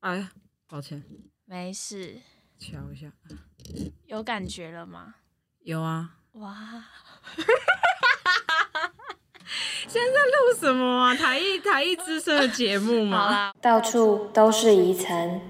哎呀，抱歉，没事，敲一下，有感觉了吗？有啊。哇，现在在录什么啊？台艺台艺之声的节目吗？好啦，到处都是遗尘。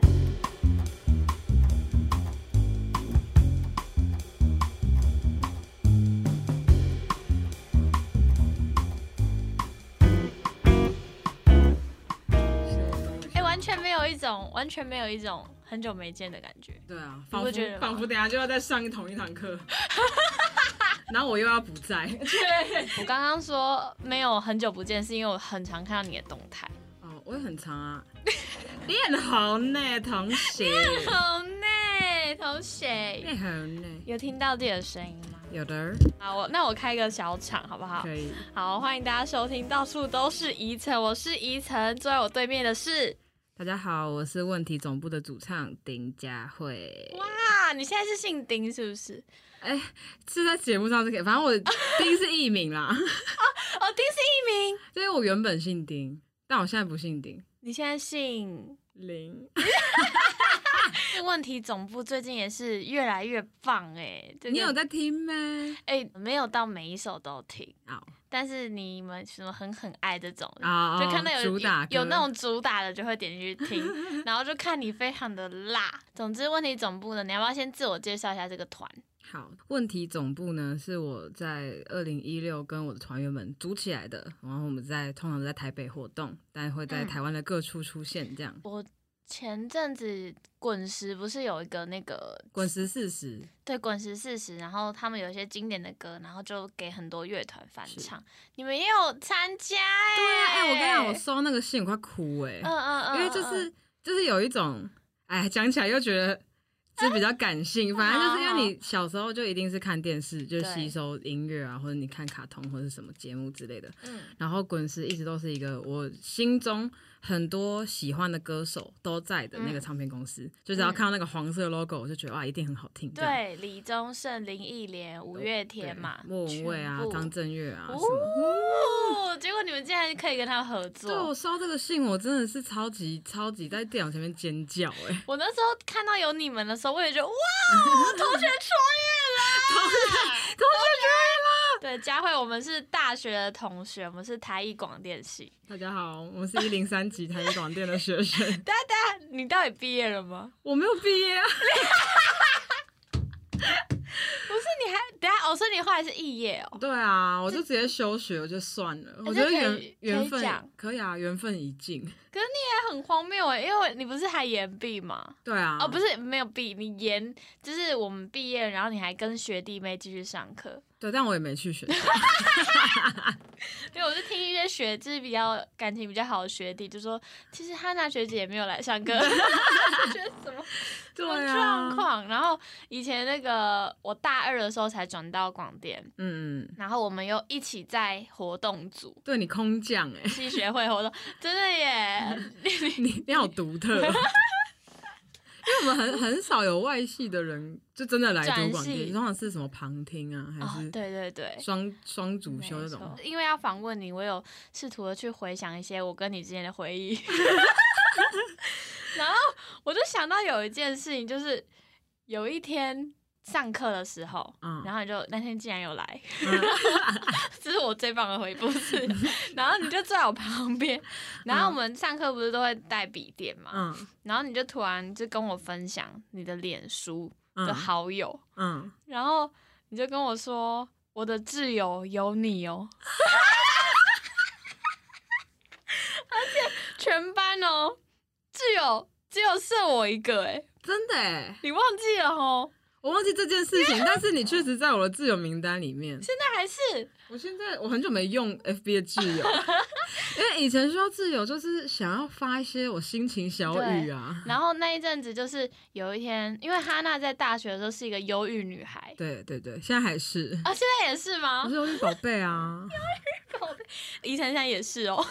种，完全没有一种很久没见的感觉。对啊，仿佛仿佛等下就要再上同一堂课，然后我又要不在。我刚刚说没有很久不见，是因为我很常看到你的动态。哦，我也很常啊，练好呢，同学，好呢，同学，练好呢，有听到自己的声音吗？有的好，我那我开个小场好不好？可以。好，欢迎大家收听，到处都是宜晨，我是宜晨，坐在我对面的是，大家好，我是问题总部的主唱丁佳慧。哇，你现在是姓丁是不是？哎，是在节目上是可以，反正我 丁是艺名啦，哦哦，丁是艺名，因为我原本姓丁，但我现在不姓丁。你现在姓。林，问题总部最近也是越来越棒哎、这个你有在听吗？哎、没有到每一首都听，哦但是你们什么很很爱这种，啊，就看到有主打有那种主打的就会点进去听，然后就看你非常的辣。总之，问题总部呢，你要不要先自我介绍一下这个团？好，问题总部呢是我在二零一六跟我的团员们组起来的，然后我们在通常在台北活动，但会在嗯台湾的各处出现，这样。我前阵子滚石不是有一个那个滚石四十，对滚石四十，然后他们有一些经典的歌，然后就给很多乐团翻唱，你们也有参加哎、对啊，哎、我跟你讲，我收那个信我快哭哎、嗯嗯嗯，因为就是就是有一种，哎，讲起来又觉得。就比较感性，反正就是因为你小时候就一定是看电视，就吸收音乐啊，或者你看卡通或者什么节目之类的。嗯然后滚石一直都是一个我心中很多喜欢的歌手都在的那个嗯唱片公司，就只要看到那个黄色 logo，我就觉得哇，一定很好听。对，李宗盛、林忆莲、五月天嘛，莫文蔚啊张震岳啊什么。哦，结果你们竟然可以跟他合作对我收到这个信，我真的是超级超级在电脑前面尖叫哎、我那时候看到有你们的时候，我也觉得哇，同学创业了，同学。对，佳慧，我们是大学的同学，我们是台艺广电系。大家好，我是一零三级台艺广电的学生，大家，你到底毕业了吗？我没有毕业啊。不是，你还等一下哦，说你后来是肄业哦。对啊，我就直接休学，我就算了。我觉得缘缘分可以啊，缘分已尽。可是你也很荒谬哎，因为你不是还延毕吗？对啊，哦，不是没有毕，你延就是我们毕业，然后你还跟学弟妹继续上课。对，但我也没去学校。因为我是听一些学，就是比较感情比较好的学弟，就说其实哈娜学姐也没有来上课，就觉得什么 什么状况。然后以前那个我大二的时候才转到广电，嗯，嗯，然后我们又一起在活动组。对你空降哎、系学会活动，真的耶！你你好独特。因为我们很很少有外系的人，就真的来读广电，通常是什么旁听啊，还哦是，对对对，双双主修那没种。因为要访问你，我有试图的去回想一些我跟你之间的回忆，然后我就想到有一件事情，就是有一天上课的时候，嗯。然后你就那天竟然有来，嗯。这是我最棒的回复是，然后你就坐在我旁边，然后我们上课不是都会带笔电嘛，嗯。然后你就突然就跟我分享你的脸书的嗯好友，嗯，然后你就跟我说我的挚友有你哦，而且全班哦，挚友只有剩我一个哎，真的哎，你忘记了哦？我忘记这件事情，但是你确实在我的挚友名单里面。现在还是我现在我很久没用 FB 的挚友，因为以前需要挚友，就是想要发一些我心情小语啊。然后那一阵子就是有一天，因为哈娜在大学的时候是一个忧郁女孩对对对，现在还是，啊，现在也是吗我？是忧郁宝贝啊。宜晨现在也是哦，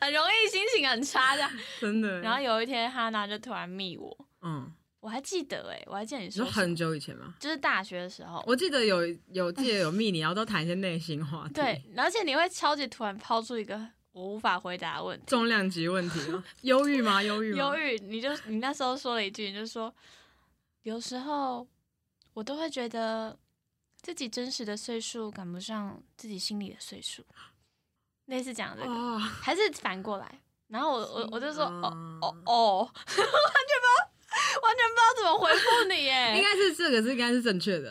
很容易心情很差的。真的。然后有一天哈娜就突然密我，嗯，我还记得哎、我还记得你你说很久以前吗？就是大学的时候，我记得有有记得有密你，然后都谈一些内心话题。对，而且你会超级突然抛出一个我无法回答的问题。重量级问题吗？忧郁吗？忧郁吗？忧郁，你就你那时候说了一句，你就说有时候我都会觉得自己真实的岁数赶不上自己心里的岁数，类似讲这个，哦，还是反过来？然后我我我就说哦嗯哦哦，完全不全不知道怎么回复你耶，应该是这个是应该是正确的，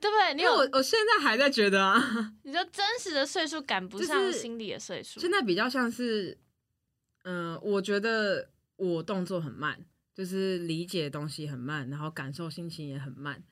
对不对？你因为我有我现在还在觉得啊，你说真实的岁数赶不就是上心理的岁数，现在比较像是，嗯、我觉得我动作很慢，就是理解东西很慢，然后感受心情也很慢，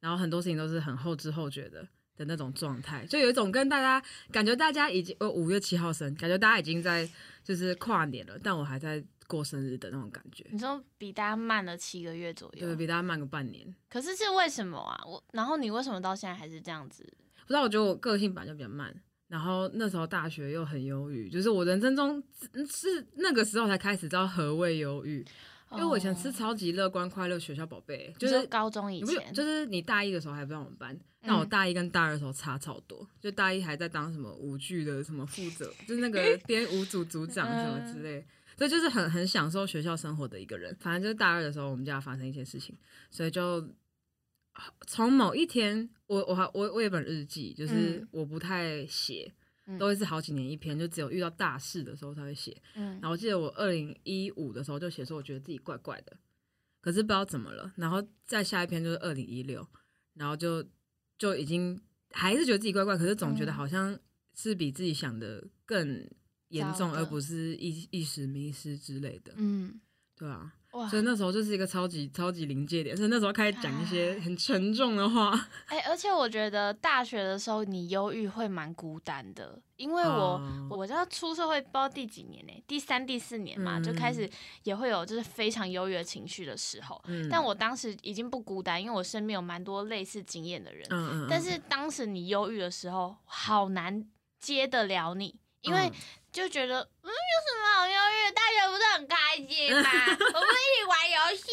然后很多事情都是很后知后觉的的那种状态，就有一种跟大家感觉大家已经呃五月七号生，感觉大家已经在就是跨年了，但我还在过生日的那种感觉，你说比大家慢了七个月左右对，，比大家慢个半年。可是是为什么啊？我然后你为什么到现在还是这样子？不知道，我觉得我个性本来就比较慢，然后那时候大学又很忧郁，就是我人生中是是那个时候才开始知道何谓忧郁，因为我以前是哦超级乐观快乐学校宝贝，就是高中以前，就是你大一的时候还不在我们班，那我嗯大一跟大二的时候差超多，就大一还在当什么舞剧的什么负责，就是那个 编舞组组长什么嗯之类。所以就是很很享受学校生活的一个人。反正就是大二的时候，我们家发生一些事情，所以就从某一天，我我还我我有本日记，就是嗯我不太写，嗯都会是好几年一篇，就只有遇到大事的时候才会写。嗯然后我记得我二零一五的时候就写说，我觉得自己怪怪的，可是不知道怎么了。然后再下一篇就是二零一六，然后就就已经还是觉得自己怪怪，可是总觉得嗯好像是比自己想的更严重，而不是一一时迷失之类的。嗯，对啊，哇，所以那时候就是一个超级超级临界点，所以那时候开始讲一些很沉重的话。哎、而且我觉得大学的时候你忧郁会蛮孤单的，因为我、哦我知道出社会不知道第几年呢、第三、第四年嘛，就开始也会有就是非常忧郁的情绪的时候。嗯但我当时已经不孤单，因为我身边有蛮多类似经验的人。嗯嗯，但是当时你忧郁的时候，好难接得了你，因为嗯就觉得嗯，有什么好忧郁？大学不是很开心吗？我们一起玩游戏。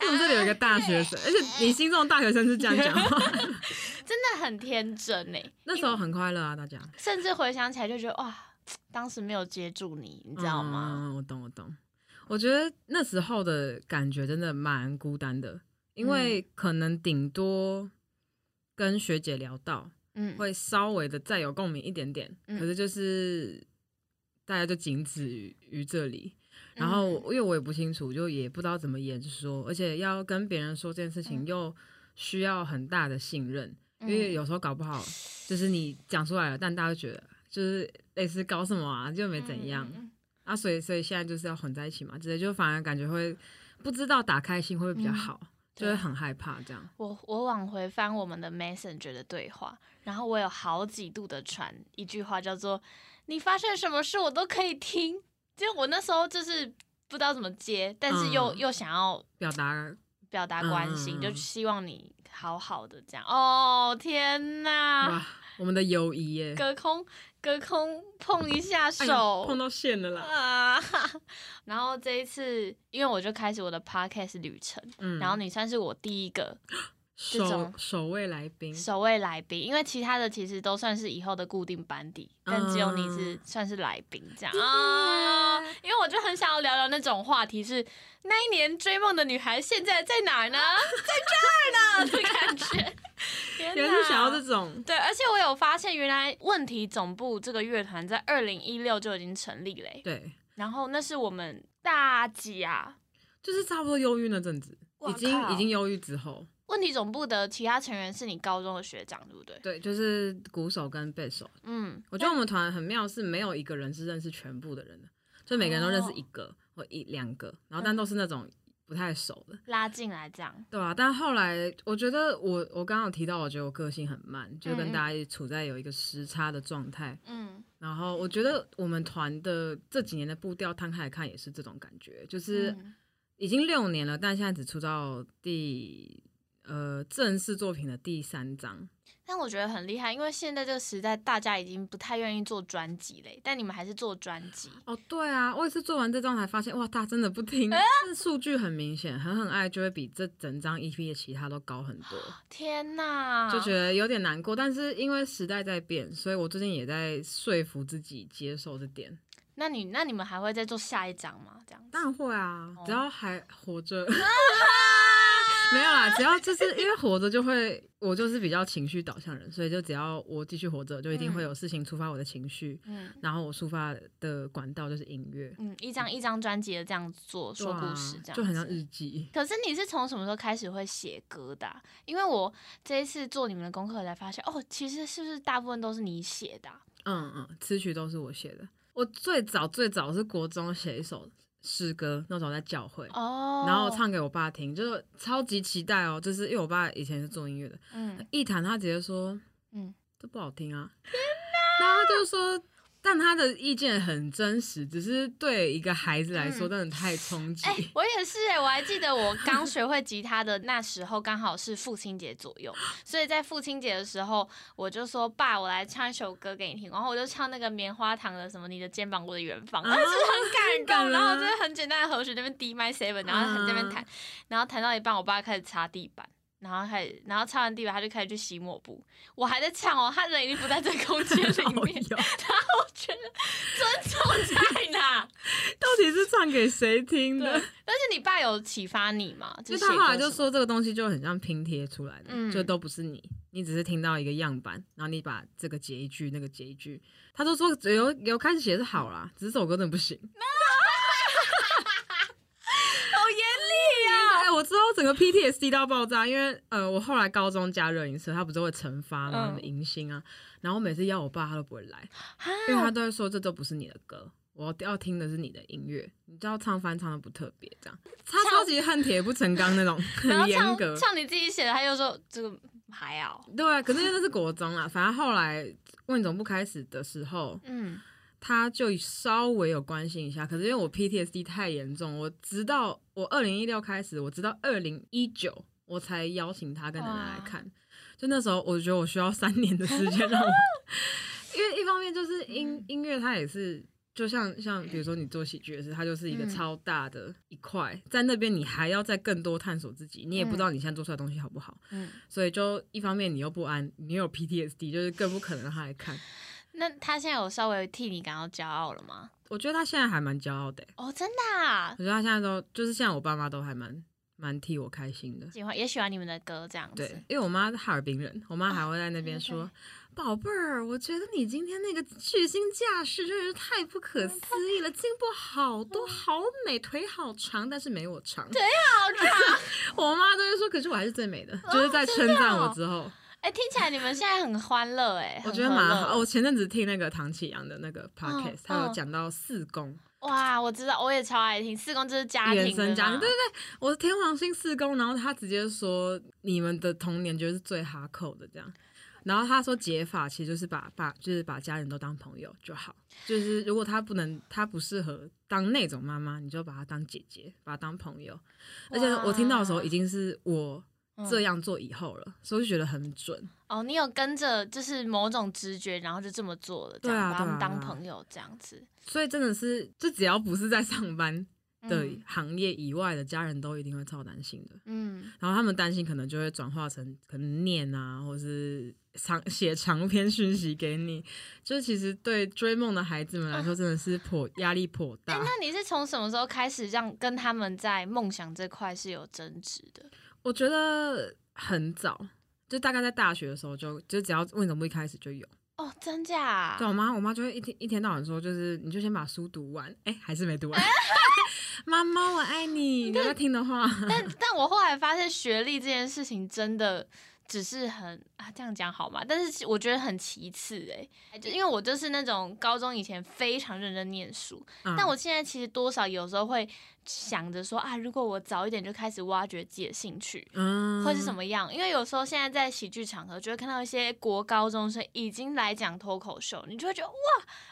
我们这里有一个大学生，而且你心中的大学生是这样讲话，真的很天真呢。那时候很快乐啊，大家。甚至回想起来就觉得哇，当时没有接住你，你知道吗？嗯，我懂，我懂。我觉得那时候的感觉真的蛮孤单的，因为嗯可能顶多跟学姐聊到，嗯，会稍微的再有共鸣一点点，嗯可是就是大家就仅止于于这里。然后因为我也不清楚，就也不知道怎么言说，而且要跟别人说这件事情嗯又需要很大的信任，因嗯为有时候搞不好就是你讲出来了，但大家就觉得就是类似搞什么啊，就没怎样。啊，所以所以现在就是要混在一起嘛，直接就反而感觉会不知道打开心会不会比较嗯好，就会很害怕这样。我我往回翻我们的 Messenger 的对话，然后我有好几度的传一句话，叫做“你发生什么事我都可以听”。就我那时候就是不知道怎么接，但是又、嗯又想要表达表达关心，就希望你好好的这样。哦天哪，我们的友谊耶，隔空隔空碰一下手，碰到线了啦。啊！然后这一次，因为我就开始我的 podcast 旅程，嗯，然后你算是我第一个这 首种首位来宾，首位来宾，因为其他的其实都算是以后的固定班底，但只有你是嗯算是来宾这样啊。因为我就很想要聊聊那种话题是，那一年追梦的女孩现在在哪儿呢？在这儿呢 的感觉。天 原来是想要这种，对，而且我有发现，原来问题总部这个乐团在二零一六就已经成立嘞、对，然后那是我们大几啊？就是差不多忧郁那阵子，已经已经忧郁之后，问题总部的其他成员是你高中的学长，对不对？对，就是鼓手跟贝手。嗯，我觉得我们团很妙，是没有一个人是认识全部的人的，就每个人都认识一个或一两个，然后但都是那种不太熟的。拉进来这样。对啊，但后来我觉得我我刚刚有提到，我觉得我个性很慢，就跟大家处在有一个时差的状态。嗯然后我觉得我们团的这几年的步调摊开来看，也是这种感觉，就是嗯已经六年了，但现在只出到第呃正式作品的第三张。但我觉得很厉害，因为现在这个时代，大家已经不太愿意做专辑嘞，但你们还是做专辑。哦，对啊，我也是做完这张才发现，哇，大家真的不听，这数据很明显，狠狠爱就会比这整张 EP 的其他都高很多。天哪，就觉得有点难过，但是因为时代在变，所以我最近也在说服自己接受这点。那你那你们还会再做下一章吗？这样子当然会啊，只哦要还活着。没有啦，只要就是因为活着就会，我就是比较情绪导向人，所以就只要我继续活着，就一定会嗯有事情触发我的情绪，嗯然后我抒发的管道就是音乐，嗯，一张一张专辑的这样做说故事，这样就很像日记。可是你是从什么时候开始会写歌的啊、因为我这一次做你们的功课才发现，哦，其实是不是大部分都是你写的啊、嗯嗯，词曲都是我写的。我最早最早是国中写一首诗歌，那时候在教会，哦，然后唱给我爸听，就是超级期待哦。就是因为我爸以前是做音乐的，嗯一弹他直接说，嗯，这不好听啊。然后他就说，但他的意见很真实，只是对一个孩子来说，嗯。真的太冲击。哎、我也是哎、我还记得我刚学会吉他的那时候，刚好是父亲节左右，所以在父亲节的时候，我就说爸，我来唱一首歌给你听，然后我就唱那个棉花糖的什么你的肩膀我的远方，啊 但是很感动，然后我就是很简单的和弦那边 D my seven，然后在那边弹，然后弹到一半，我爸开始擦地板。然后开始，然后擦完地板，他就开始去洗抹布。我还在唱哦，他人已经不在这个空间里面。然后我觉得尊重在哪？到底是唱给谁听，的？但是你爸有启发你吗？就就是他后来就说这个东西就很像拼贴出来的，嗯就都不是你，你只是听到一个样板，然后你把这个截一句，那个截一句。他都说有有开始写是好啦，只是这首歌真的不行。好 严厉呀、哎，我知道整个 PTSD 到爆炸，因为呃，我后来高中加热音社，他不是会惩罚吗？迎新啊，然后我每次邀我爸，他都不会来，啊因为他都会说这都不是你的歌。我要听的是你的音乐，你知道唱翻唱的不特别，这样他超级恨铁不成钢那种，很严格唱。唱你自己写的，他又说这个还好。对啊，可是那是国中啊，反正后来问总部开始的时候，嗯，他就稍微有关心一下。可是因为我 PTSD 太严重，我直到我二零一六开始，我直到二零一九我才邀请他跟奶奶来看。就那时候，我觉得我需要三年的时间让我，因为一方面就是音音乐，它也是。就像像比如说你做喜剧也是，它就是一个嗯超大的一块，在那边你还要再更多探索自己，你也不知道你现在做出来的东西好不好，嗯，所以就一方面你又不安，你又有 PTSD，就是更不可能让他来看。那他现在有稍微替你感到骄傲了吗？我觉得他现在还蛮骄傲的欸、哦，真的、啊我，觉得他现在都就是现在我爸妈都还蛮蛮替我开心的。喜欢也喜欢你们的歌这样子。对，因为我妈是哈尔滨人，我妈还会在那边对说：“宝贝儿，我觉得你今天那个巨星架势真是太不可思议了，进步好多，好美，腿好长，但是没我长。”腿，好长。我妈都会说：“可是我还是最美的。”就是在称赞我之后，哎、听起来你们现在很欢乐哎，我觉得蛮好。哦我前阵子听那个唐启阳的那个 podcast，他有嗯讲到四宫。哇，我知道，我也超爱听。四宫就是家原庭的嘛生家庭，对对对，我是天王星四宫，然后他直接说你们的童年就是最哈扣的这样，然后他说解法其实就是把把就是把家人都当朋友就好，就是如果他不能他不适合当那种妈妈，你就把她当姐姐，把她当朋友，而且我听到的时候已经是我这样做以后了，所以就觉得很准。哦，你有跟着就是某种直觉，然后就这么做了，这样、把他们当朋友这样子。所以真的是，就只要不是在上班的嗯行业以外的家人都一定会超担心的。嗯，然后他们担心可能就会转化成可能念啊，或是长写长篇讯息给你，就是其实对追梦的孩子们来说真的是颇压力颇哎、大。那你是从什么时候开始让跟他们在梦想这块是有争执的？我觉得很早，就大概在大学的时候就就只要问总部一开始就有。哦，真假、啊？对我妈，我妈就会一天一天到晚说，就是你就先把书读完，哎、还是没读完。妈妈，我爱你，你要听的话。但但我后来发现学历这件事情真的只是很啊这样讲好吗？但是我觉得很其次哎、就因为我就是那种高中以前非常认真念书，嗯但我现在其实多少有时候会想着说啊，如果我早一点就开始挖掘自己的兴趣。嗯会是什么样？因为有时候现在在喜剧场合，就会看到一些国高中生已经来讲脱口秀，你就会觉得哇，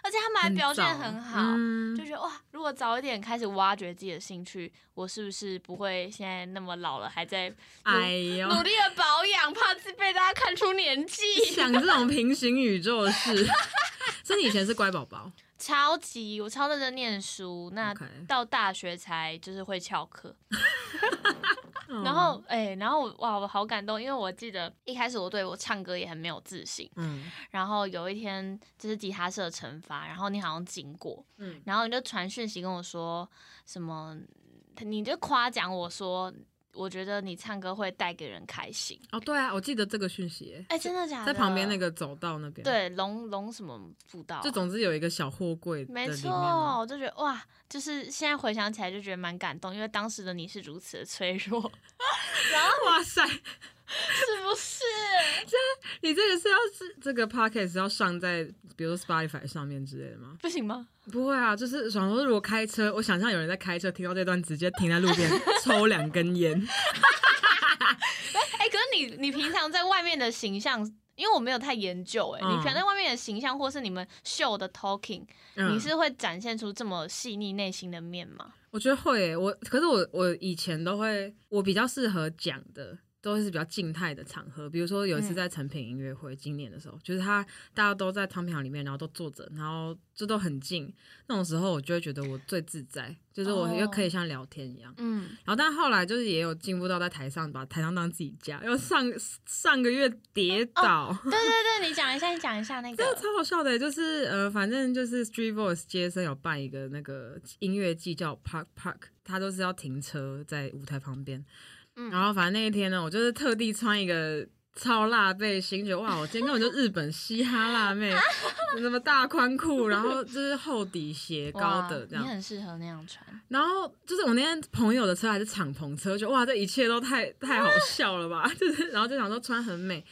而且他们还表现很好，嗯就觉得哇，如果早一点开始挖掘自己的兴趣，我是不是不会现在那么老了，还在哎呦，努力的保养，怕自被大家看出年纪？想这种平行宇宙的事。所以你以前是乖宝宝，超级，我超认真念书，那到大学才就是会翘课。然后哎、然后我哇，我好感动，因为我记得一开始我对我唱歌也很没有自信，嗯。然后有一天就是吉他社惩罚，然后你好像经过，嗯然后你就传讯息跟我说什么，你就夸奖我说，我觉得你唱歌会带给人开心。哦，对啊，我记得这个讯息耶，哎、真的假的？在旁边那个走道那边，，对龙龙什么步道啊、就总之有一个小货柜的没错，我就觉得哇，就是现在回想起来就觉得蛮感动，因为当时的你是如此的脆弱，然后哇塞，是不是？这你这个是要是这个 podcast 要上在比如说 Spotify 上面之类的吗？不行吗？不会啊，就是想说如果开车，我想象有人在开车听到这段，直接停在路边 抽两根烟。哎、可是你你平常在外面的形象，因为我没有太研究、哎、你嗯平常在外面的形象，或是你们秀的 talking，、嗯你是会展现出这么细腻内心的面吗？我觉得会耶，我可是我我以前都会，我比较适合讲的。都是比较静态的场合，比如说有一次嗯在成品音乐会，今年的时候，就是他大家都在汤品行里面，然后都坐着，然后这都很近，那种时候我就会觉得我最自在，就是我又可以像聊天一样。嗯，然后但后来就是也有进步到在台上把台上当自己家，因为上上个月跌倒，对对对，你讲一下，你讲一下那个 真的超好笑的，就是呃，反正就是 Street Voice 接生有办一个那个音乐季叫 Park Park，他都是要停车在舞台旁边。嗯然后反正那一天呢，我就是特地穿一个超辣背心，觉得哇，我今天根本就日本嘻哈辣妹，什么大宽裤，然后就是厚底鞋高的这样你。很适合那样穿。然后就是我那天朋友的车还是敞篷车，就哇，这一切都太太好笑了吧？就是然后就想说穿很美，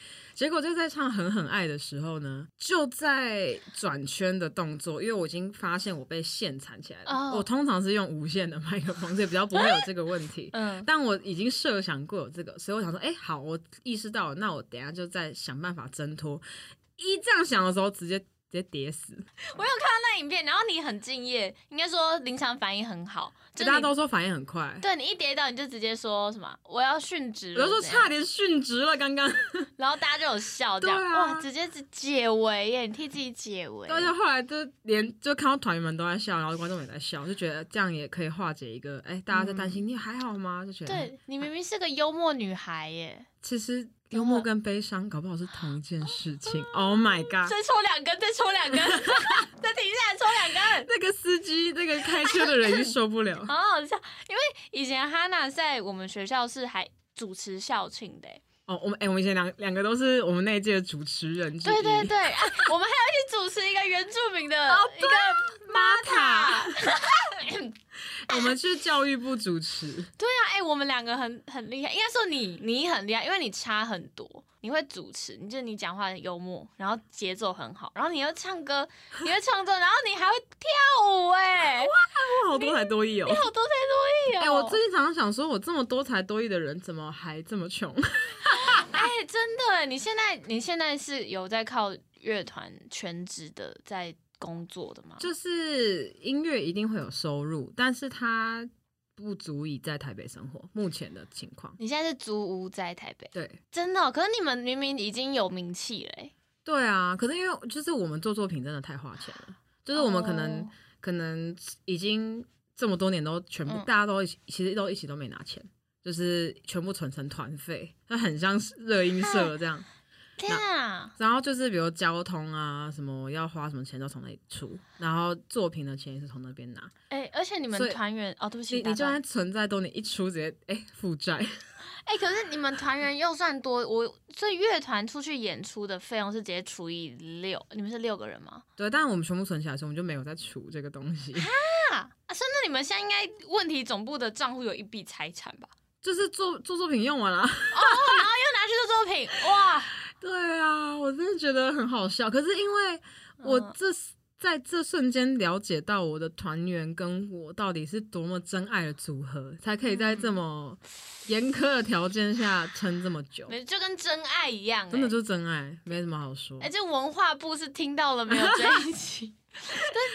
结果就在唱《狠狠爱》的时候呢，就在转圈的动作，因为我已经发现我被线缠起来了。哦我通常是用无线的麦克风，所以比较不会有这个问题。嗯，但我已经设想过有这个，所以我想说，哎、好，我意识到了，那我等一下就再想办法挣脱。一这样想的时候，直接直接跌死。我有看到那影片，然后你很敬业，应该说临场反应很好，就大家都说反应很快，对你一跌倒你就直接说什么我要殉职了，我就说差点殉职了，刚刚。然后大家就有笑，这样、啊哇，直接是解围耶，你替自己解围。而且后来就连就看到团员们都在笑，然后观众也在笑，就觉得这样也可以化解一个，哎、大家在担心、你还好吗？就觉得，对你明明是个幽默女孩耶，其实幽默跟悲伤搞不好是同一件事情。Oh my god！再抽两根，再抽两根，再停下来抽两根。那个司机，那个开车的人就受不了。好好笑，因为以前哈娜在我们学校是还主持校庆的耶，哦，我们哎、我们以前两两个都是我们那一届的主持人。对对对，啊，我们还要一起主持一个原住民的一个玛塔。我们是教育部主持。对啊，哎、我们两个很很厉害，应该说你你很厉害，因为你差很多。你会主持，你就你讲话很幽默，然后节奏很好，然后你又唱歌，你会唱歌，然后你还会跳舞、哎，哇，我好多才多艺哦！你好多才多艺哦！哎、我最近常常想说，我这么多才多艺的人，怎么还这么穷？哎、真的耶，你现在你现在是有在靠乐团全职的在工作的吗？就是音乐一定会有收入，但是它不足以在台北生活。目前的情况，你现在是租屋在台北，对真的哦、可是你们明明已经有名气了、哎对啊。可是因为就是我们做作品真的太花钱了，就是我们可能、哦可能已经这么多年都全部、嗯大家都一起，其实都一起都没拿钱。就是全部存成团费，那很像是热音社这样。天啊！然后就是比如交通啊，什么要花什么钱都从那里出，然后作品的钱也是从那边拿。哎、而且你们团员哦，对不起，你你就算存在多你，一出直接哎负债。哎、可是你们团员又算多，我所以乐团出去演出的费用是直接除以六，你们是六个人吗？对，但是我们全部存起来的时候，我们就没有再除这个东西，啊，啊，所以那你们现在应该问题总部的账户有一笔财产吧？就是做做作品用完了。哦，然后又拿去做作品，哇！对啊，我真的觉得很好笑。可是因为我嗯这、在这瞬间了解到我的团员跟我到底是多么真爱的组合，才可以在这么严苛的条件下撑这么久。没就跟真爱一样、欸，真的就是真爱，没什么好说哎、。这文化部是听到了没有这一集？但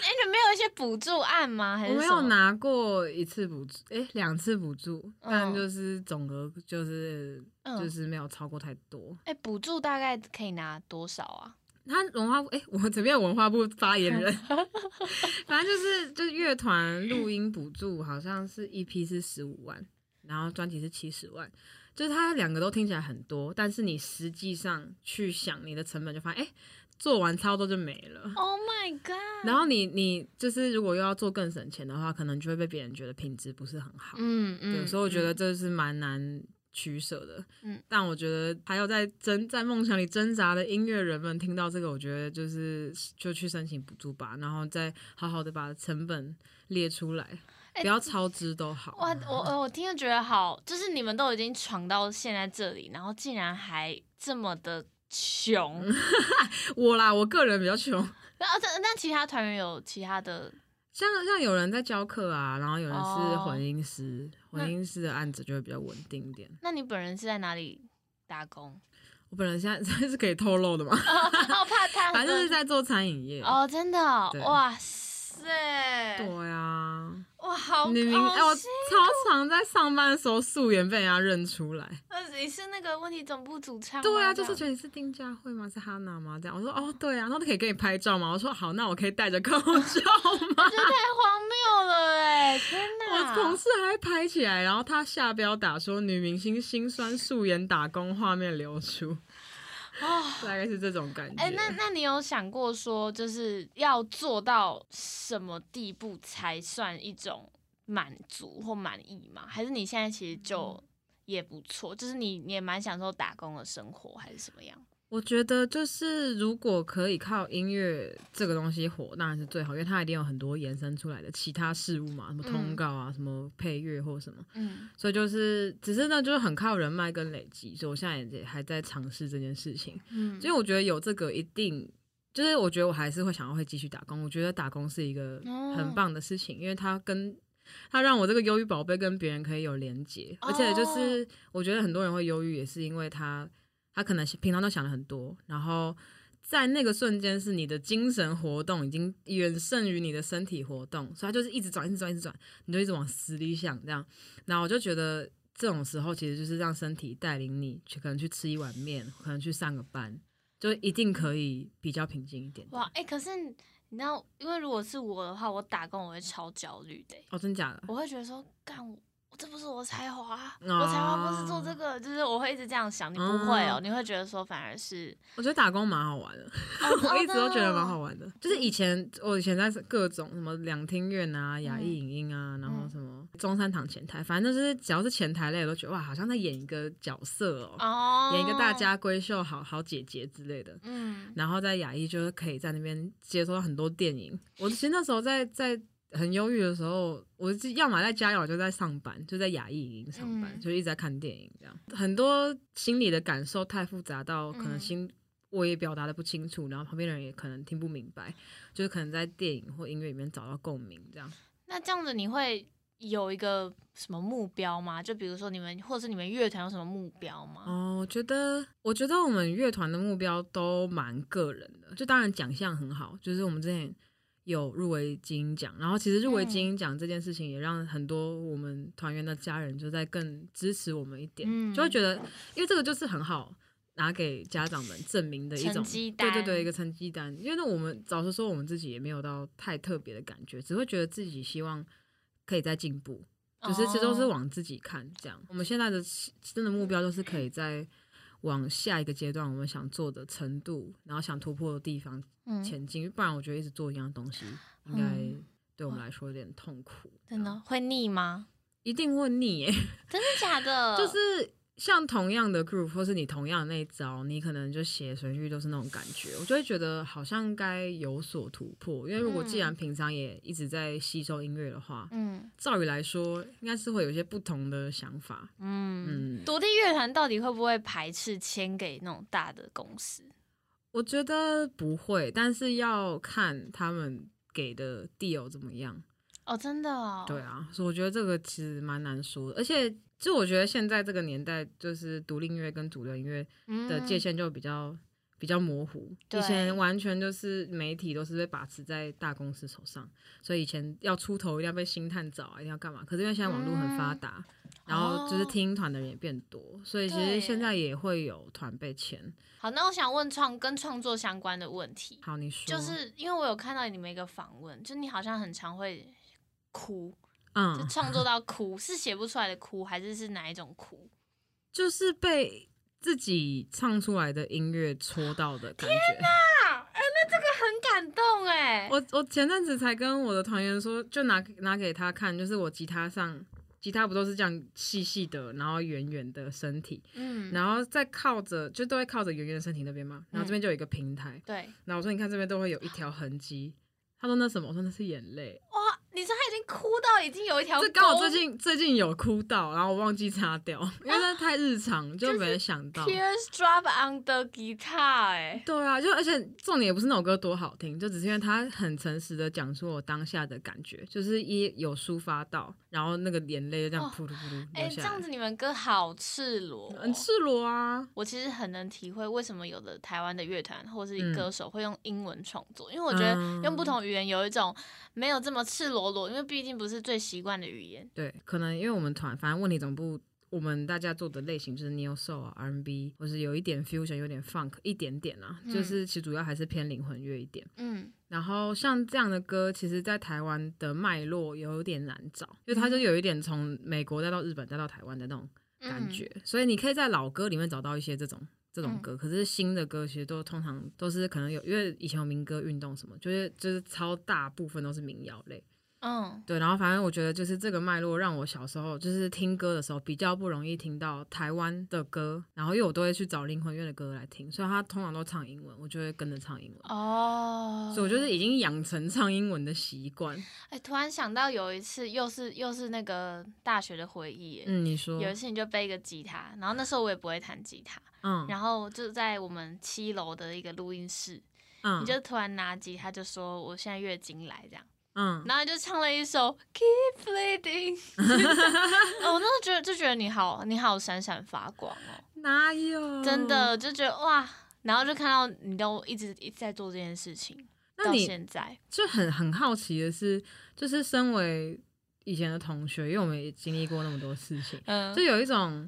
哎、你没有一些补助案吗？还我是我？没有拿过一次补助，哎、两次补助，但嗯就是总额就是、嗯就是没有超过太多。哎、补助大概可以拿多少啊？他文化部，哎、我这边有文化部发言人，反正就是就是乐团录音补助好像是一批是十五万，然后专辑是七十万，就是他两个都听起来很多，但是你实际上去想你的成本，就发现哎、诶做完差不多就没了。Oh my god！然后你你就是如果又要做更省钱的话，可能就会被别人觉得品质不是很好。嗯嗯，对，所以我觉得嗯这是蛮难取舍的。嗯，但我觉得还有在挣在梦想里挣扎的音乐人们听到这个，我觉得就是就去申请补助吧，然后再好好的把成本列出来，哎不要超支都好。哇，我我我听着觉得好，就是你们都已经闯到现在这里，然后竟然还这么的穷。我啦，我个人比较穷，然后这那其他团员有其他的像像有人在教课啊，然后有人是哦混音师，那混音师的案子就会比较稳定一点。那你本人是在哪里打工？我本人现在这 是可以透露的吗？哦，怕他 反正就是在做餐饮业。哦，真的哦对哇塞，对啊，哇，好你明哎，我超常在上班的时候素颜被人家认出来。呃，你是那个问题总部主唱吗？对啊，就是觉得你是丁佳慧吗？是哈娜吗？这样我说哦，对啊，然后他可以给你拍照吗？我说好，那我可以带着口罩吗？这太荒谬了哎！天哪，我同事还拍起来，然后他下标打说女明星心酸素颜打工画面流出，哦。大概是这种感觉。哎、那那你有想过说，就是要做到什么地步才算一种满足或满意吗？还是你现在其实就嗯也不错，就是你你也蛮享受打工的生活，还是什么样？我觉得就是如果可以靠音乐这个东西火，当然是最好，因为它一定有很多延伸出来的其他事物嘛，什么通告啊，什么配乐或什么。嗯所以就是，只是呢，就是很靠人脉跟累积，所以我现在也还在尝试这件事情。嗯所以我觉得有这个一定，就是我觉得我还是会想要会继续打工。我觉得打工是一个哦很棒的事情，因为它跟它让我这个忧郁宝贝跟别人可以有连接，而且就是我觉得很多人会忧郁，也是因为他他可能平常都想的很多，然后。在那个瞬间，是你的精神活动已经远胜于你的身体活动，所以他就是一直转，一直转，一直转，你就一直往死里想这样。然后我就觉得这种时候其实就是让身体带领你去，可能去吃一碗面，可能去上个班，就一定可以比较平静一点。哇，哎、可是你知道，因为如果是我的话，我打工我会超焦虑的欸、哦，真假的？我会觉得说，干。我这不是我才华，哦我才华不是做这个，就是我会一直这样想。你不会哦，你会觉得说反而是，我觉得打工蛮好玩的，哦 我一直都觉得蛮好玩。的。就是以前我以前在各种什么两厅院啊、雅艺影音啊，然后什么中山堂前台，反正就是只要是前台类，我都觉得哇，好像在演一个角色哦，哦，演一个大，家闺秀好好姐姐之类的。嗯，然后在雅艺就是可以在那边接收到很多电影。我其实那时候在在很忧郁的时候，我是要么在家，要么就在上班，就在雅艺影音上班，嗯就一直在看电影这样。很多心里的感受太复杂到可能嗯心。我也表达的不清楚，然后旁边的人也可能听不明白，就是可能在电影或音乐里面找到共鸣，这样。那这样子你会有一个什么目标吗？就比如说你们，或者是你们乐团有什么目标吗？哦，我觉得，我觉得我们乐团的目标都蛮个人的，就当然奖项很好，就是我们之前有入围金鹰奖，然后其实入围金鹰奖这件事情也让很多我们团员的家人就在更支持我们一点，嗯就会觉得，因为这个就是很好拿给家长们证明的一种成绩单对对对，一个成绩单。因为那我们老实说，我们自己也没有到太特别的感觉，只会觉得自己希望可以再进步，就是其实都是哦往自己看这样。我们现在的真的目标就是可以在往下一个阶段我们想做的程度，然后想突破的地方嗯，前进。不然我觉得一直做一样东西，应该嗯对我们来说有点痛苦。真的会腻吗？一定会腻耶、真的假的？就是像同样的 group 或是你同样的那一招，你可能就写顺序都是那种感觉，我就会觉得好像该有所突破。因为如果既然嗯平常也一直在吸收音乐的话，嗯照理来说应该是会有一些不同的想法。嗯，嗯，独立乐团到底会不会排斥签给那种大的公司？我觉得不会，但是要看他们给的 deal 怎么样。哦，真的哦，对啊，所以我觉得这个其实蛮难说的，而且就我觉得现在这个年代，就是独立音乐跟主流音乐嗯的界限就比较、比较模糊。以前完全就是媒体都是被把持在大公司手上，所以以前要出头一定要被星探找啊，一定要干嘛？可是因为现在网络很发达，然后就是哦听团的人也变多，所以其实现在也会有团被签。好，那我想问创跟创作相关的问题，好，你说就是因为我有看到你们一个访问，就你好像很常会哭，嗯就，创作到哭，是写不出来的哭，还是是哪一种哭？就是被自己唱出来的音乐戳到的感觉。啊，哎、那这个很感动哎。我我前阵子才跟我的团员说，就拿拿给他看，就是我吉他上，吉他不都是这样细细的，然后圆圆的身体，嗯，然后再靠着，就都会靠着圆圆的身体那边嘛，然后这边就有一个平台，对，然后我说你看这边都会有一条痕迹，他说那什么？我说那是眼泪。哇，你说他已经哭到已经有一条沟，这刚好最近最近有哭到，然后我忘记擦掉，因为那太日常，就没想到。tears drop on the guitar，哎，对啊，就而且重点也不是那首歌多好听，就只是因为他很诚实的讲出我当下的感觉，就是一有抒发到，然后那个眼泪就这样哦噗噜噗噜哎、这样子你们歌好赤裸哦、很赤裸啊。我其实很能体会为什么有的台湾的乐团或是嗯歌手会用英文创作，因为我觉得嗯。用不同语言有一种没有这么赤裸裸，因为毕竟不是最习惯的语言。对，可能因为我们团，反正问题总部。我们大家做的类型就是 neo soul 啊、R&B，或是有一点 fusion，有点 funk，一点点啊，嗯就是其实主要还是偏灵魂乐一点。嗯然后像这样的歌，其实，在台湾的脉络有点难找，因为它就有一点从美国再到日本再到台湾的那种感觉，所以你可以在老歌里面找到一些这种这种歌，可是新的歌其实都通常都是可能有，因为以前有民歌运动什么，就是就是超大部分都是民谣类，嗯对，然后反正我觉得就是这个脉络让我小时候就是听歌的时候比较不容易听到台湾的歌，然后因为我都会去找灵魂乐的歌来听，所以他通常都唱英文，我就会跟着唱英文。哦，所以我就是已经养成唱英文的习惯。哎、突然想到有一次又是又是那个大学的回忆。嗯，你说，有一次你就背一个吉他，然后那时候我也不会弹吉他，嗯，然后就在我们七楼的一个录音室，嗯，你就突然拿吉他就说我现在月经来这样，嗯，然后就唱了一首 Keep Bleeding，哦我那时候觉得就觉得你好你好闪闪发光哦，哪有？真的就觉得哇，然后就看到你都一直一直在做这件事情，那你现在，就很很好奇的是，就是身为以前的同学，因为我们也经历过那么多事情，嗯就有一种，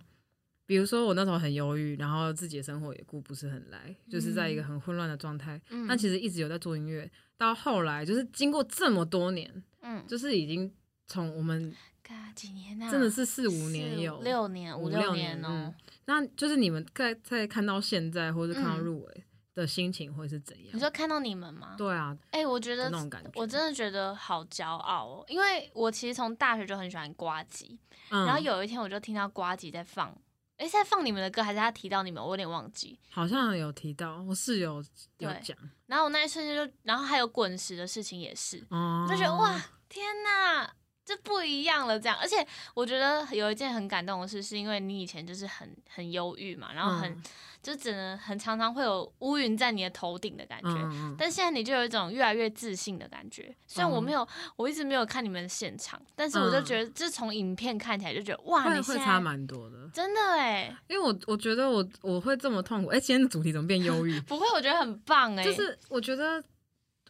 比如说我那时候很忧郁，然后自己的生活也顾不是很来，就是在一个很混乱的状态。嗯但其实一直有在做音乐，到后来就是经过这么多年，嗯，就是已经从我们嘎几年啊，真的是四五年有六年五五六年哦嗯，那就是你们在在看到现在，或者看到嗯。入围的心情会是怎样？你说看到你们吗？对啊，哎、我觉得那种感觉我真的觉得好骄傲哦，因为我其实从大学就很喜欢瓜吉，嗯，然后有一天我就听到瓜吉在放，哎、在放你们的歌，还是他提到你们，我有点忘记。好像有提到，我室友有讲，然后我那一瞬间就，然后还有滚石的事情也是，哦，就觉得哇，天哪，这不一样了这样。而且我觉得有一件很感动的事，是因为你以前就是很很忧郁嘛，然后很、嗯就只能很常常会有乌云在你的头顶的感觉。但现在你就有一种越来越自信的感觉。虽然我嗯没有，我一直没有看你们的现场，但是我就嗯觉得，就从影片看起来就觉得，哇，你会差蛮多的，真的哎，因为我我觉得我我会这么痛苦，哎、今天的主题怎么变忧郁？不会，我觉得很棒哎，就是我觉得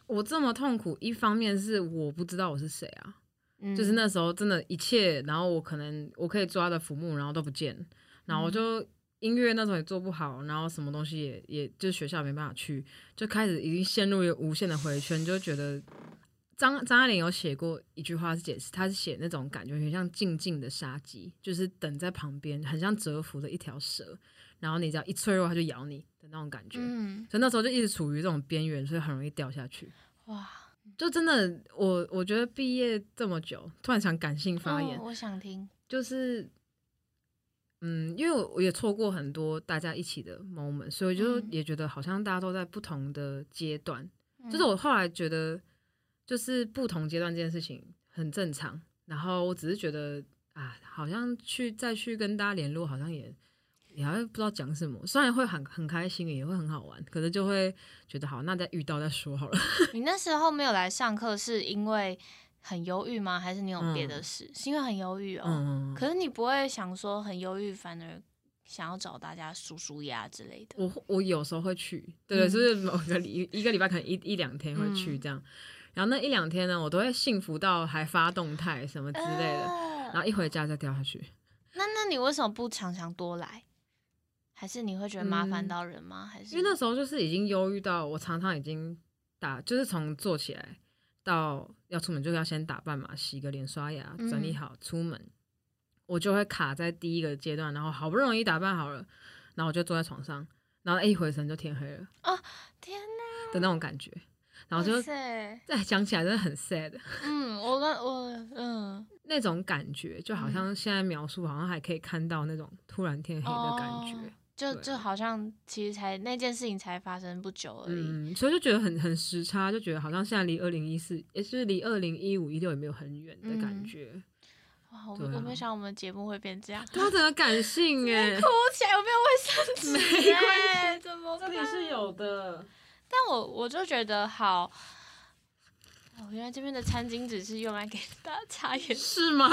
我这么痛苦，一方面是我不知道我是谁啊，嗯就是那时候真的一切，然后我可能我可以抓的浮木，然后都不见，然后我就音乐那时候也做不好，然后什么东西也也就学校没办法去，就开始已经陷入一个无限的回圈，就觉得张张爱玲有写过一句话是解释，她是写那种感觉很像静静的杀鸡，就是等在旁边，很像蛰伏的一条蛇，然后你只要一脆弱，它就咬你的那种感觉。嗯，所以那时候就一直处于这种边缘，所以很容易掉下去。哇，就真的，我我觉得毕业这么久，突然想感性发言，哦我想听，就是，嗯，因为我我也错过很多大家一起的 moment，所以我就嗯也觉得好像大家都在不同的阶段。嗯就是我后来觉得，就是不同阶段这件事情很正常。然后我只是觉得啊，好像去再去跟大家联络，好像也也好像不知道讲什么。虽然会很很开心，也会很好玩，可是就会觉得好，那再遇到再说好了。你那时候没有来上课，是因为很忧郁吗？还是你有别的嗯事？是因为很忧郁哦。嗯，可是你不会想说很忧郁，反而想要找大家舒舒压之类的。我我有时候会去，对对，嗯就是某个礼一个礼拜可能一一两天会去嗯这样。然后那一两天呢，我都会幸福到还发动态什么之类的，呃然后一回家再掉下去。那那你为什么不常常多来？还是你会觉得麻烦嗯到人吗？还是因为那时候就是已经忧郁到我常常已经打，就是从坐起来到要出门就要先打扮嘛，洗个脸、刷牙，嗯整理好出门，我就会卡在第一个阶段，然后好不容易打扮好了，然后我就坐在床上，然后一回神就天黑了天哪，的那种感觉，然后就哇塞，再讲起来真的很 sad，嗯，我跟我嗯。那种感觉就好像现在描述，好像还可以看到那种突然天黑的感觉。哦就就好像其实才那件事情才发生不久而已。嗯，所以就觉得很很时差，就觉得好像现在离二零一四，也是离二零一五一六也没有很远的感嗯觉。哇，我我没想我们节目会变这样，对啊，整个感性 哎，哭起来有没有卫生纸？没哎，怎么？这里是有的。但我我就觉得好，哦，原来这边的餐巾纸是用来给大家擦眼是吗？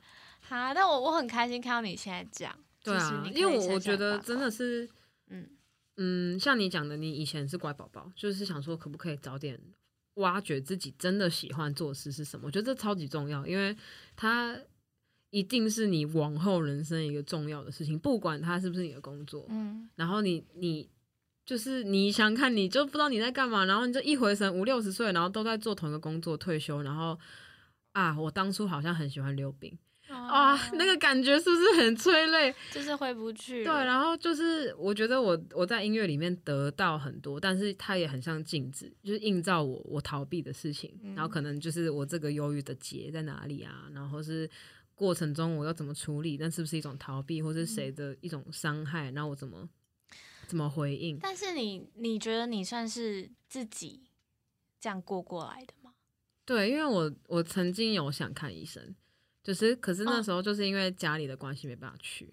哈，但我我很开心看到你现在这样。对啊因为我我觉得真的是，嗯嗯，像你讲的，你以前是乖宝宝，就是想说可不可以早点挖掘自己真的喜欢做事是什么？我觉得这超级重要，因为它一定是你往后人生一个重要的事情，不管它是不是你的工作。嗯然后你你就是你想看，你就不知道你在干嘛，然后你就一回神五六十岁，然后都在做同一个工作，退休，然后啊，我当初好像很喜欢溜冰啊，那个感觉是不是很催泪？就是回不去对，然后就是我觉得我我在音乐里面得到很多，但是它也很像镜子，就是映照我我逃避的事情，然后可能就是我这个忧郁的结在哪里啊，然后是过程中我要怎么处理，那是不是一种逃避，或是谁的一种伤害，然后我怎么怎么回应？但是你你觉得你算是自己这样过过来的吗？对，因为我我曾经有想看医生，就是可是那哦时候就是因为家里的关系没办法去，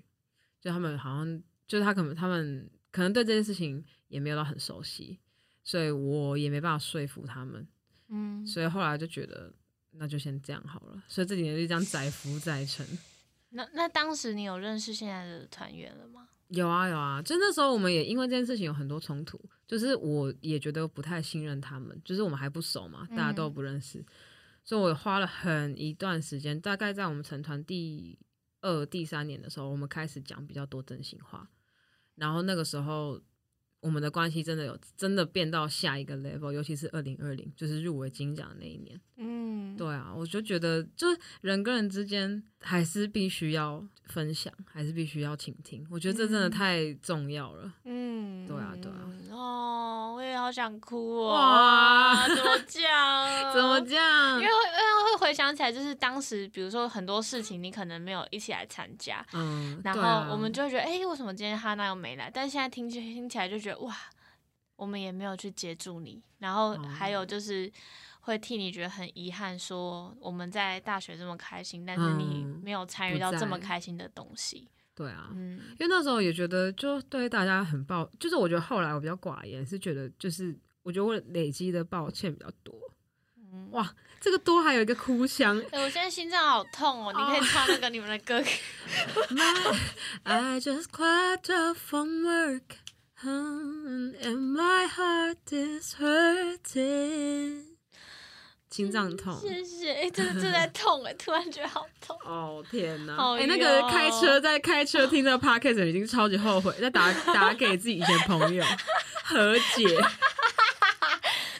就他们好像就是他可能他们可能对这件事情也没有到很熟悉，所以我也没办法说服他们，嗯，所以后来就觉得那就先这样好了，所以这几年就这样载浮载沉。那那当时你有认识现在的团员了吗？有啊有啊，就那时候我们也因为这件事情有很多冲突，就是我也觉得不太信任他们，就是我们还不熟嘛，大家都嗯不认识，所以我花了很一段时间，大概在我们成团第二、第三年的时候，我们开始讲比较多真心话，然后那个时候我们的关系真的有真的变到下一个 level，尤其是二零二零，就是入围金奖的那一年。嗯，对啊，我就觉得，就是人跟人之间还是必须要分享，还是必须要倾听。我觉得这真的嗯太重要了。嗯，对啊对啊好想哭哦，哇怎么讲？怎么这样 因为？会因为会回想起来，就是当时比如说很多事情你可能没有一起来参加，嗯，然后我们就会觉得，哎、为什么今天哈娜又没来？但现在听起听起来就觉得，哇，我们也没有去接住你。然后还有就是会替你觉得很遗憾，说我们在大学这么开心，但是你嗯没有参与到这么开心的东西。对啊，嗯因为那时候也觉得，就对大家很抱，就是我觉得后来我比较寡言，是觉得就是我觉得我累积的抱歉比较多。嗯，哇，这个多还有一个哭腔。哎、我现在心脏好痛哦！你可以唱那个你们的歌。My, I just from work, um, and my heart is hurting. 心脏痛。谢谢，哎、真的正在痛哎，突然觉得好痛。哦天哪！好哎、那个哟开车在开车听这个 podcast 的已经超级后悔，在打打给自己以前朋友 和解。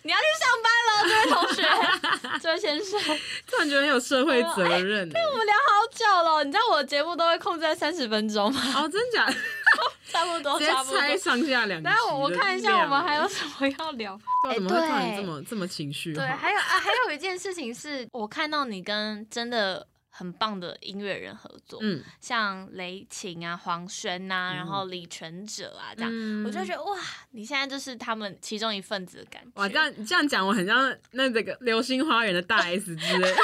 你要去上班了，这位同学，这位先生。突然觉得很有社会责任、欸。我们聊好久了，你知道我的节目都会控制在三十分钟吗？哦，真假？差不多，直接差不多。拆上下两集的然后我看一下我们还有什么要聊。对怎么会突然对这么这么情绪？对，还有啊，还有一件事情是我看到你跟真的很棒的音乐人合作，嗯，像雷琴啊、黄轩呐、然后李全哲啊这样，嗯我就觉得哇，你现在就是他们其中一份子的感觉。哇，这样这样讲，我很像那这个《流星花园》的大 S 之类，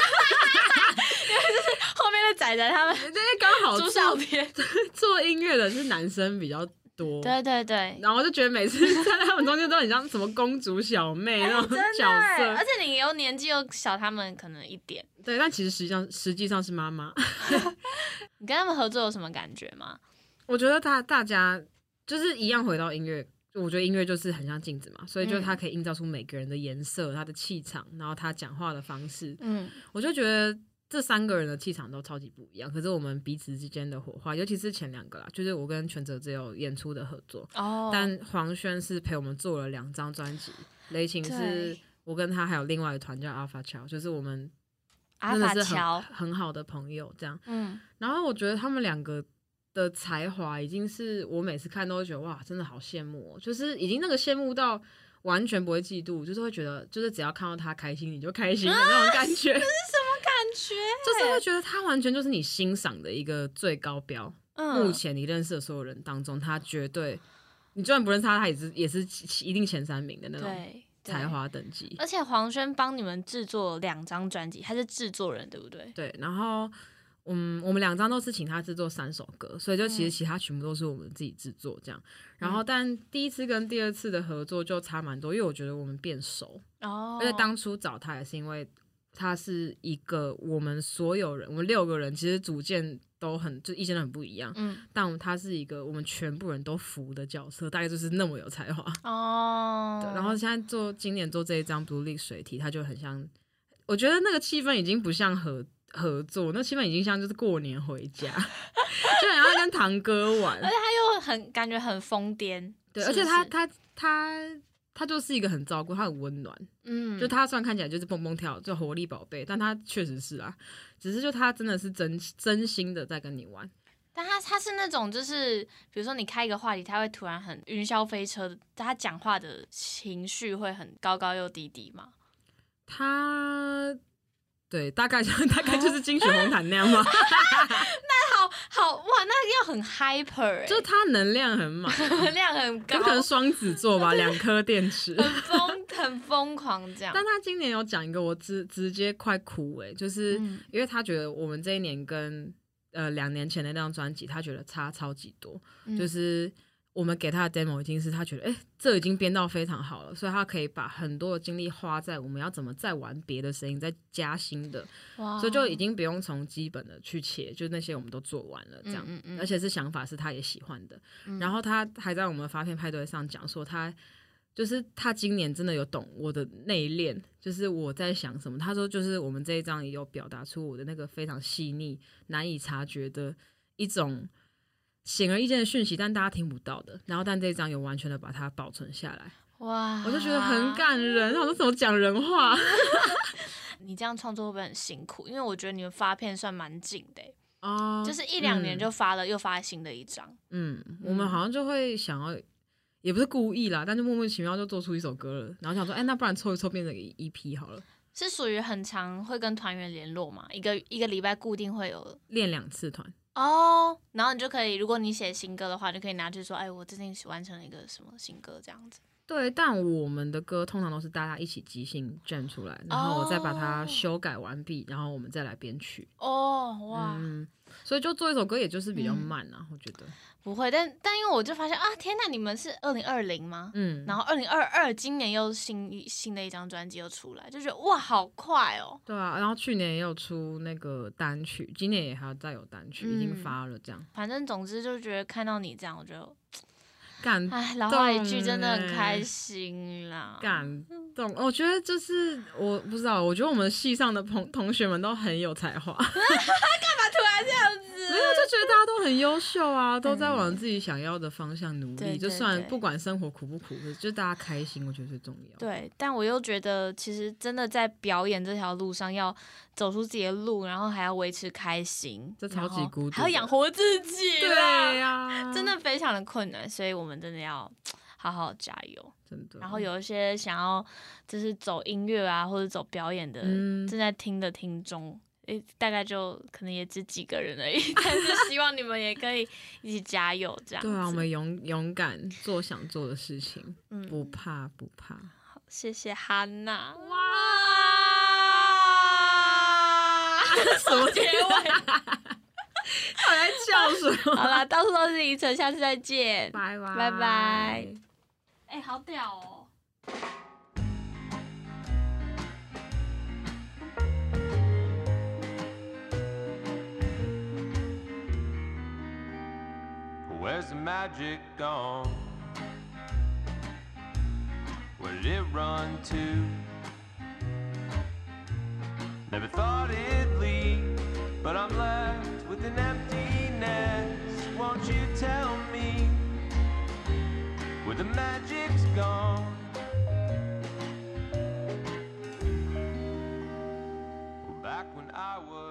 后面的仔仔他们因为刚好朱做小天，做音乐的是男生比较多，对对对。然后就觉得每次在他们中间都很像什么公主小妹那种角色，而，且你又年纪又小他们可能一点，对，但其实实际上实际上是妈妈。你跟他们合作有什么感觉吗？我觉得大大家就是一样回到音乐，我觉得音乐就是很像镜子嘛，所以就嗯。它可以映照出每个人的颜色、他的气场，然后他讲话的方式，嗯。我就觉得这三个人的气场都超级不一样，可是我们彼此之间的火花，尤其是前两个啦，就是我跟全哲只有演出的合作，哦，但黄轩是陪我们做了两张专辑，雷晴是我跟他还有另外一个团叫 Alpha 乔，就是我们真的是很，很好的朋友这样。嗯，然后我觉得他们两个的才华已经是我每次看都会觉得哇，真的好羡慕、哦，就是已经那个羡慕到完全不会嫉妒，就是会觉得就是只要看到他开心你就开心的那种感觉，感觉 就是会觉得他完全就是你欣赏的一个最高标。嗯目前你认识的所有人当中，他绝对你就算不认识他，他也是也是一定前三名的那种才华等级。而且黄轩帮你们制作两张专辑，他是制作人对不对？对，然后嗯，我们两张都是请他制作三首歌，所以就其实嗯其他全部都是我们自己制作这样。然后，嗯但第一次跟第二次的合作就差蛮多，因为我觉得我们变熟，哦，而且当初找他也是因为他是一个我们所有人，我们六个人其实组建都很就意见都很不一样，嗯但他是一个我们全部人都服的角色，大概就是那么有才华。哦对，，然后现在做今年做这一张 Blue League 水题，它就很像，我觉得那个气氛已经不像合合作，那气氛已经像就是过年回家，就很像跟堂哥玩而。且他又很感觉很疯癫，对，是而且他他他他就是一个很照顾，他很温暖。嗯，就他虽然看起来就是蹦蹦跳，就活力宝贝，但他确实是啊，只是就他真的是真真心的在跟你玩。但他他是那种就是，比如说你开一个话题，他会突然很云霄飞车的，他讲话的情绪会很高高又低低嘛。他对，大概就 大概就是金曲红毯那样嘛，好 好哇，那要很 hyper，、欸、就他能量很满。能量很高有，可能双子座吧，两颗电池。很疯很疯狂这样。但他今年有讲一个，我直直接快哭哎、就是嗯因为他觉得我们这一年跟呃两年前的那张专辑，他觉得差超级多，嗯就是我们给他的 demo 已经是他觉得哎、这已经编到非常好了，所以他可以把很多的精力花在我们要怎么再玩别的声音，再加新的，所以就已经不用从基本的去切，就那些我们都做完了这样，嗯嗯嗯而且是想法是他也喜欢的。嗯然后他还在我们发片派对上讲说他。就是他今年真的有懂我的内敛，就是我在想什么。他说，就是我们这一张也有表达出我的那个非常细腻、难以察觉的一种显而易见的讯息，但大家听不到的。然后，但这一张有完全的把它保存下来，哇，我就觉得很感人。我说怎么讲人话？你这样创作会不会很辛苦？因为我觉得你们发片算蛮紧的欸、哦就是一两年嗯就发了，又发新的一张。嗯，我们好像就会想要，也不是故意啦，但就莫名其妙就做出一首歌了，然后想说，哎、那不然凑一凑变成一 EP 好了，是属于很常会跟团员联络嘛，一个一个礼拜固定会有练两次团。哦，然后你就可以，如果你写新歌的话，就可以拿去说，哎，我最近完成了一个什么新歌这样子。对，但我们的歌通常都是大家一起即兴站出来，然后我再把它哦修改完毕，然后我们再来编曲。哦，哇，嗯，所以就做一首歌，也就是比较嗯慢啊，我觉得。不会，但但因为我就发现啊，天呐，你们是二零二零吗？嗯，然后二零二二今年又新一新的一张专辑又出来，就觉得哇，好快哦！对啊，然后去年也有出那个单曲，今年也还要再有单曲，已经嗯发了，这样反正总之就觉得看到你这样，我就 感哎，老话一句，真的很欸开心啦。感动。我觉得就是我不知道，我觉得我们系上的同同学们都很有才华，干嘛突然这样子，觉得大家都很优秀啊，都在往自己想要的方向努力。对对就算不管生活苦不苦，就大家开心，我觉得最重要。对，但我又觉得，其实真的在表演这条路上，要走出自己的路，然后还要维持开心，这超级孤独还要养活自己对啦，呀、真的非常的困难，所以我们真的要好好加油。真的。然后有一些想要就是走音乐啊或者走表演的、嗯正在听的听众，诶，大概就可能也只几个人而已，但是希望你们也可以一起加油，这样子。对啊，我们勇勇敢做想做的事情，嗯不怕不怕。好谢谢哈娜。哇！什么结尾？他在笑什么？好啦，到处都是凌晨，下次再见。拜拜拜拜。哎、好屌哦！Where's the magic gone? Where did it run to? Never thought it'd leave, but I'm left with an empty nest. Won't you tell me where the magic's gone? Back when I was.